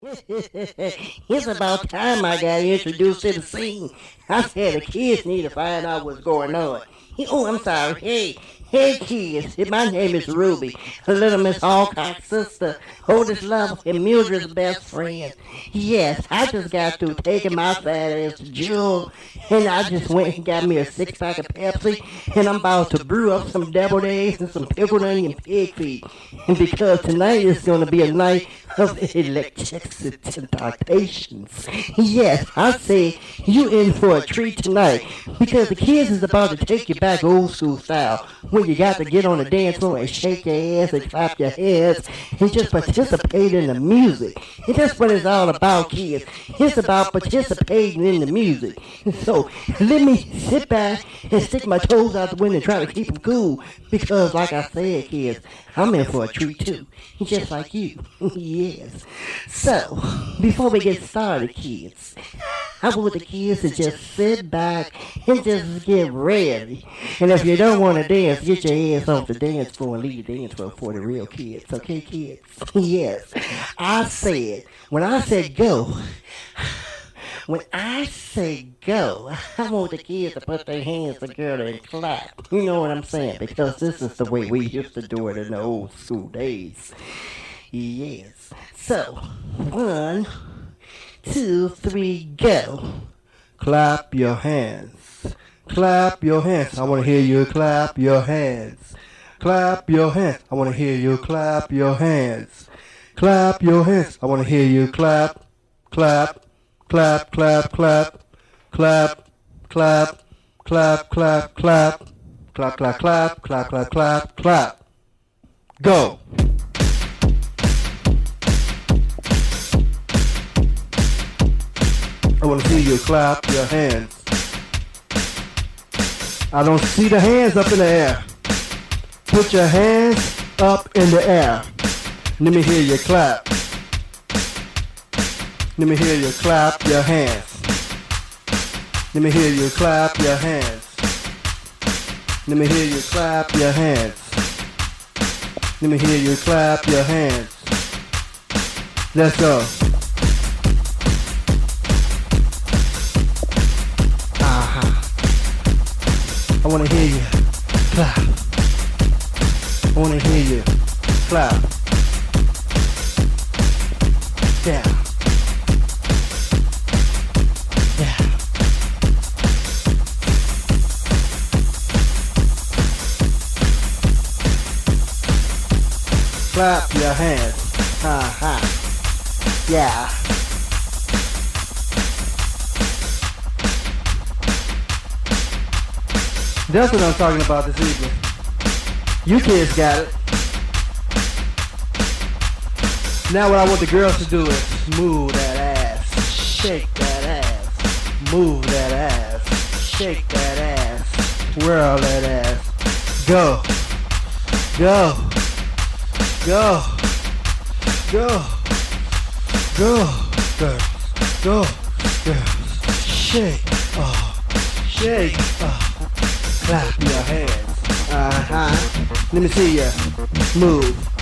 it's about time I got introduced to the scene. I said the kids need to find out what's going on. Oh, I'm sorry. Hey, hey, kids. My name is Ruby, little Miss Alcock's sister, oldest love, and Mildred's best friend. Yes, I just got through taking my fat ass to Jewel, and I just went and got me a six pack of Pepsi, and I'm about to brew up some deviled eggs and some pickled onion pig feet. And because tonight is going to be a night of electricity Yes, I say you in for a treat tonight because the kids is about to take you back old school style where you got to get on the dance floor and shake your ass and clap your hands and just participate in the music. And that's what it's all about, kids. It's about participating in the music. So let me sit back and stick my toes out the window and try to keep them cool because, like I said, kids, I'm in for a treat too, just like you. yes. So, before we get started, kids, I want the kids to just sit back and just get ready. And if you don't want to dance, get your ass off the dance floor and leave the dance floor for the real kids. Okay, kids? yes. I said, when I said go, when I say go, I want the kids to put their hands together and clap. You know what I'm saying? Because this is the way we used to do it in the old school days. Yes. So, one, two, three, go. Clap your hands. Clap your hands. I want to hear you clap your hands. Clap your hands. I want to hear you clap your hands. Clap your hands. I want to hear you clap, clap, clap, clap, clap, clap, clap, clap, clap, clap, clap, clap, clap, clap, clap, clap, clap. Go. I want to see you clap your hands. I don't see the hands up in the air. Put your hands up in the air. Let me hear you clap. Let me hear you clap your hands. Let me hear you clap your hands. Let me hear you clap your hands. Let me hear you clap your hands. Let's go. Uh-huh. I wanna hear you clap. I wanna hear you clap. Yeah. Clap your hands. Ha ha. Yeah. That's what I'm talking about this evening. You kids got it. Now what I want the girls to do is move that ass, shake that ass, move that ass, shake that ass, whirl that ass, go, go. Go. Go. Go. Girls. Go. Girls. Shake. Oh. Shake. Oh. Clap your hands. Uh-huh. Let me see ya. Move.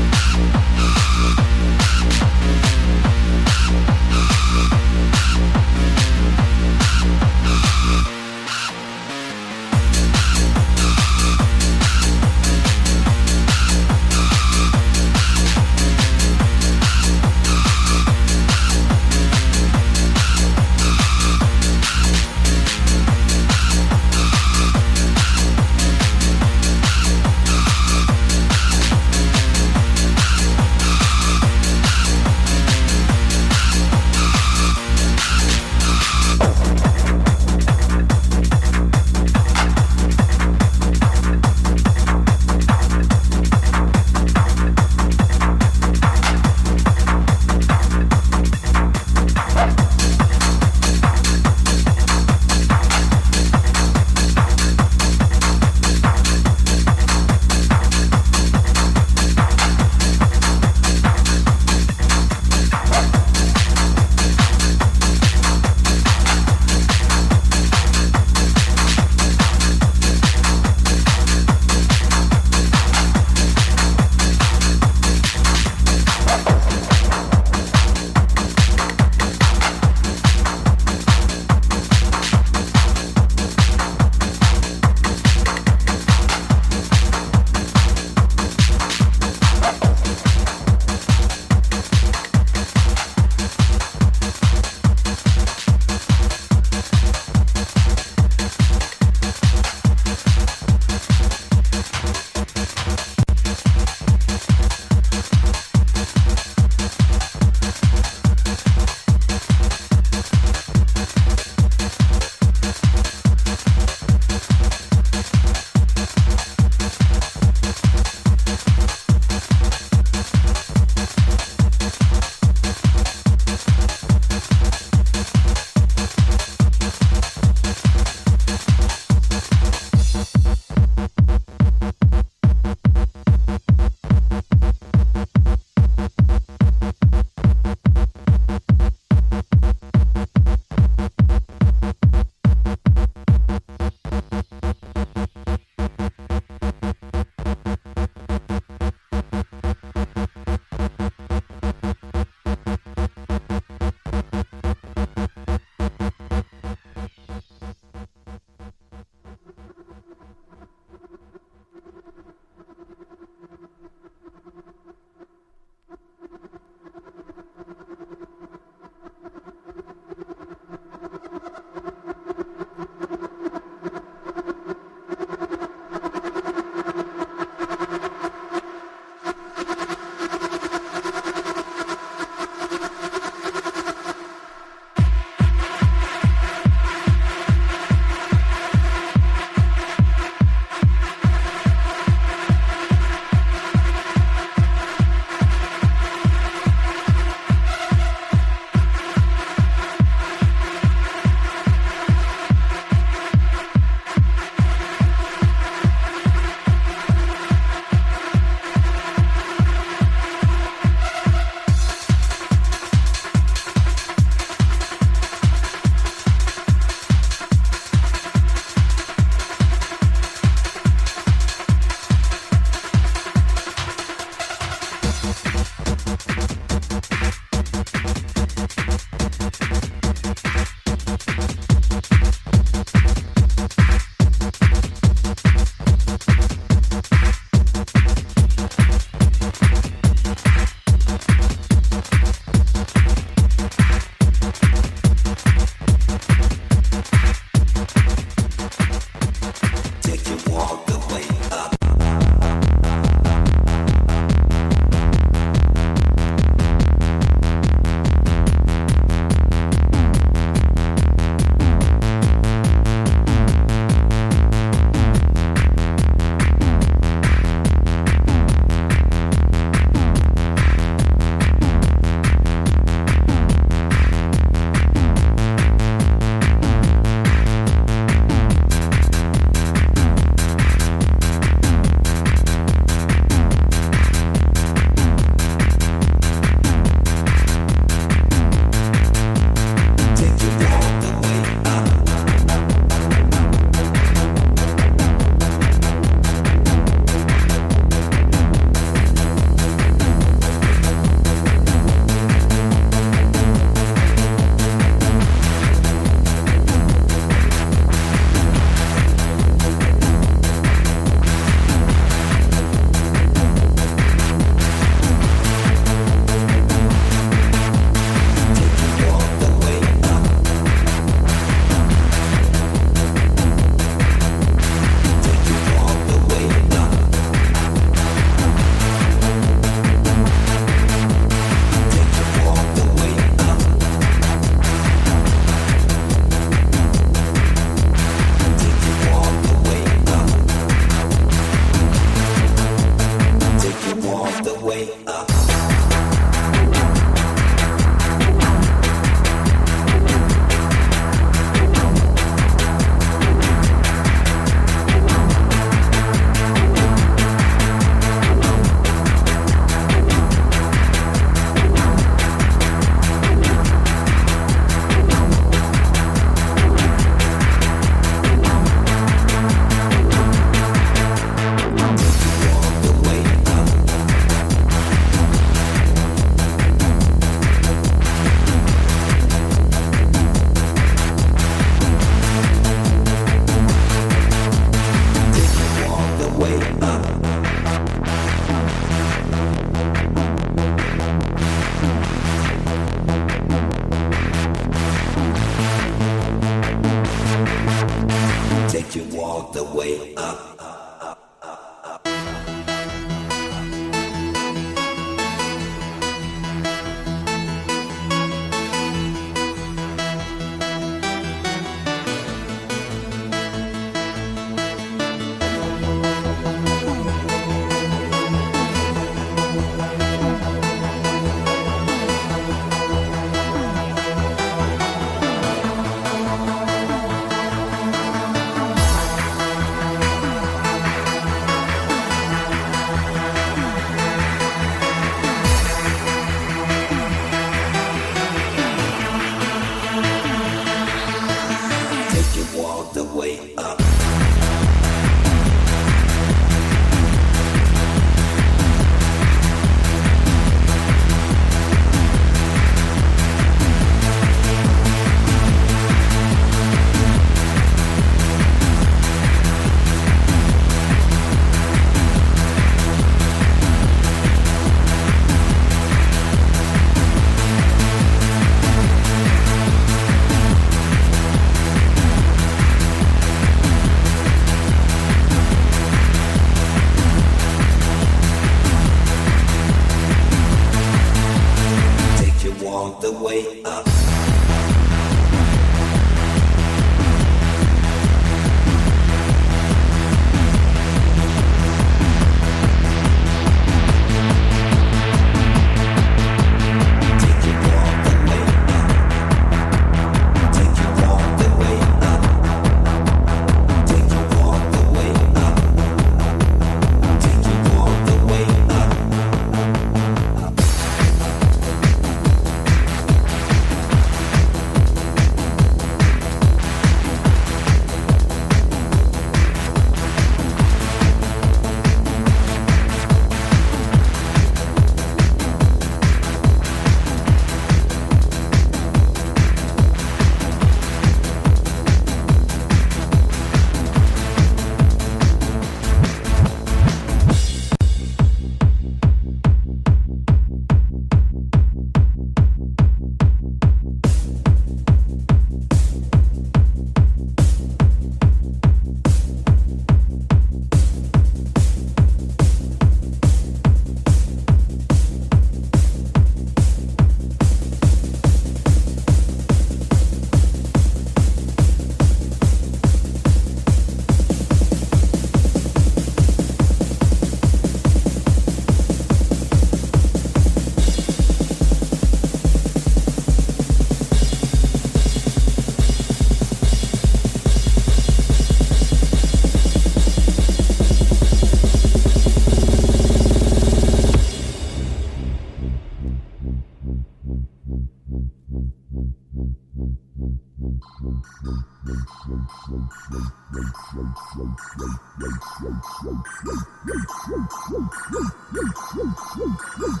Hmm.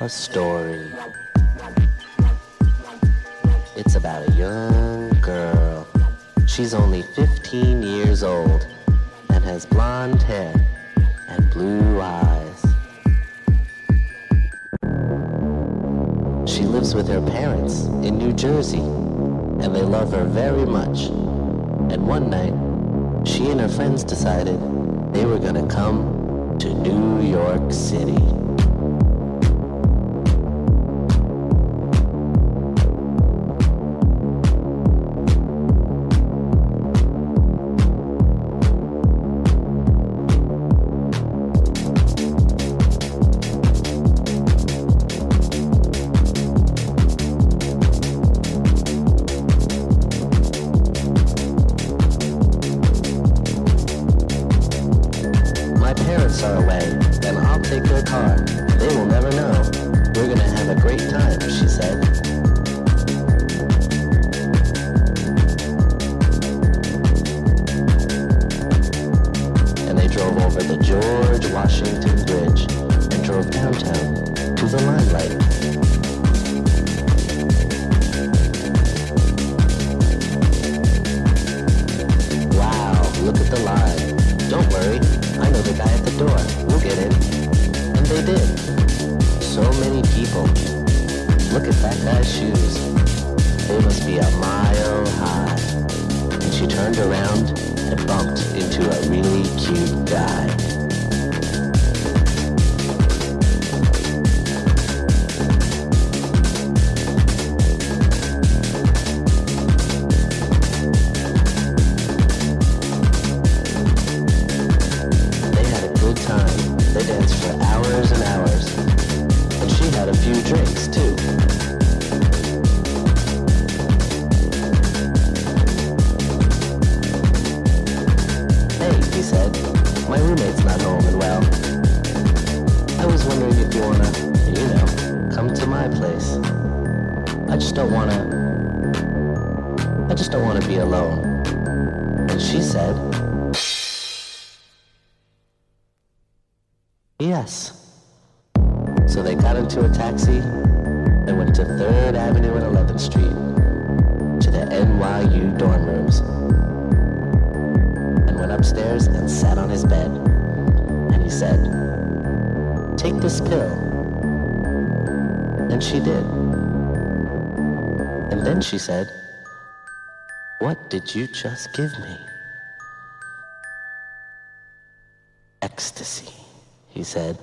A story. Look at that guy's shoes. They must be a mile high. And she turned around and bumped into a really cute guy. she said. What did you just give me? Ecstasy, he said.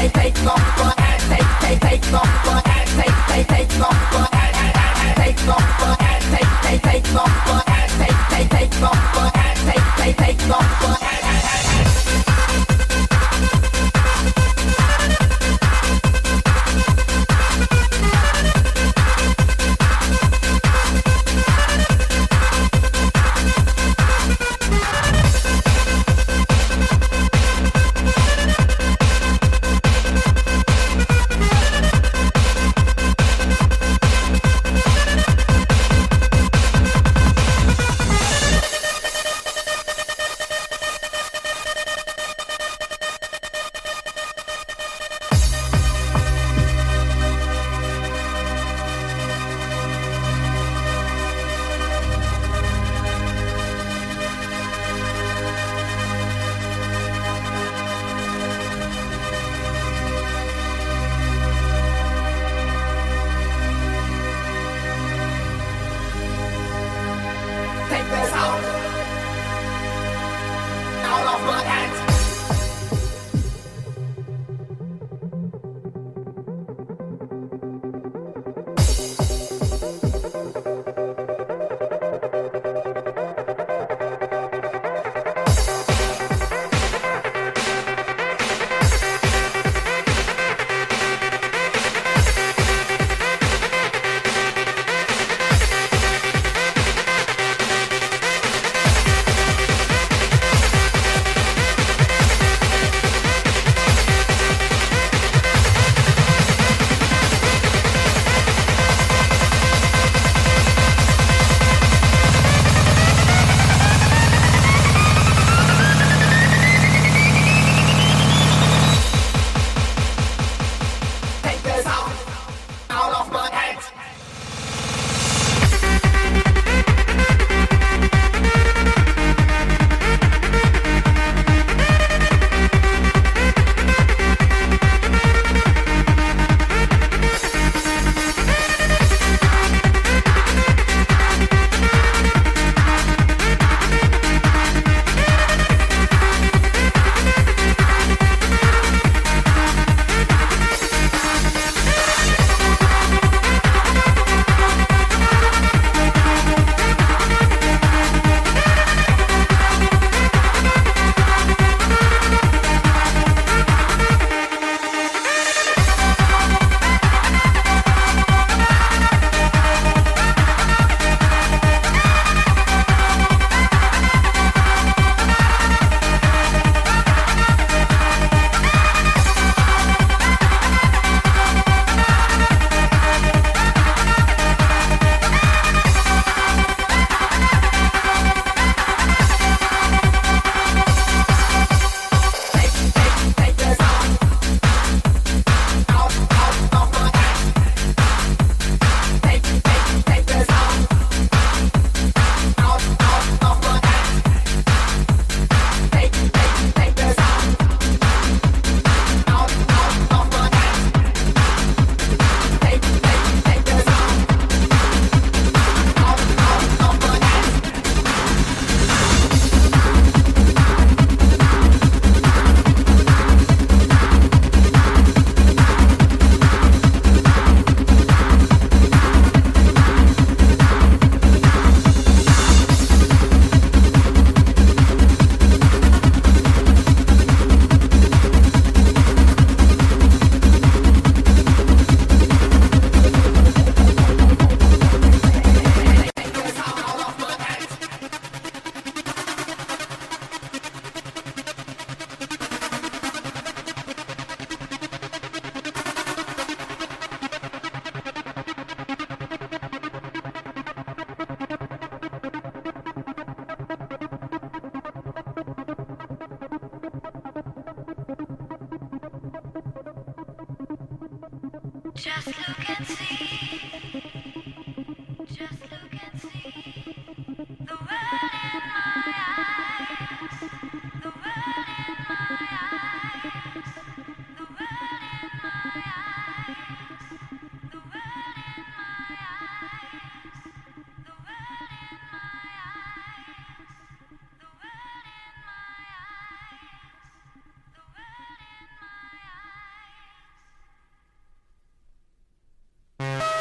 Take off, take, take, take off,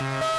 In my